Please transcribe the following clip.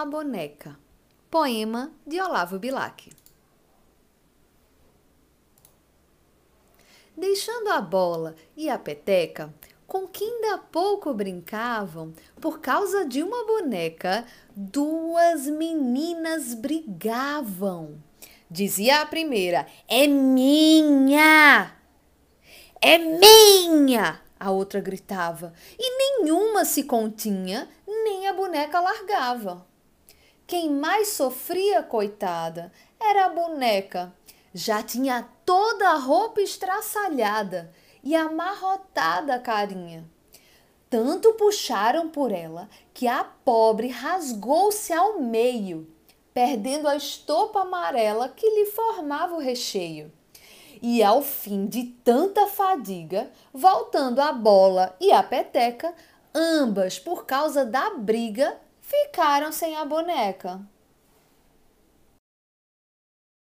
a boneca. Poema de Olavo Bilac. Deixando a bola e a peteca, com que ainda pouco brincavam, por causa de uma boneca, duas meninas brigavam. Dizia a primeira: É minha! É minha! A outra gritava, e nenhuma se continha, nem a boneca largava. Quem mais sofria, coitada, era a boneca. Já tinha toda a roupa estraçalhada e amarrotada a carinha. Tanto puxaram por ela que a pobre rasgou-se ao meio, perdendo a estopa amarela que lhe formava o recheio. E ao fim de tanta fadiga, voltando a bola e a peteca, ambas, por causa da briga, ficaram sem a boneca.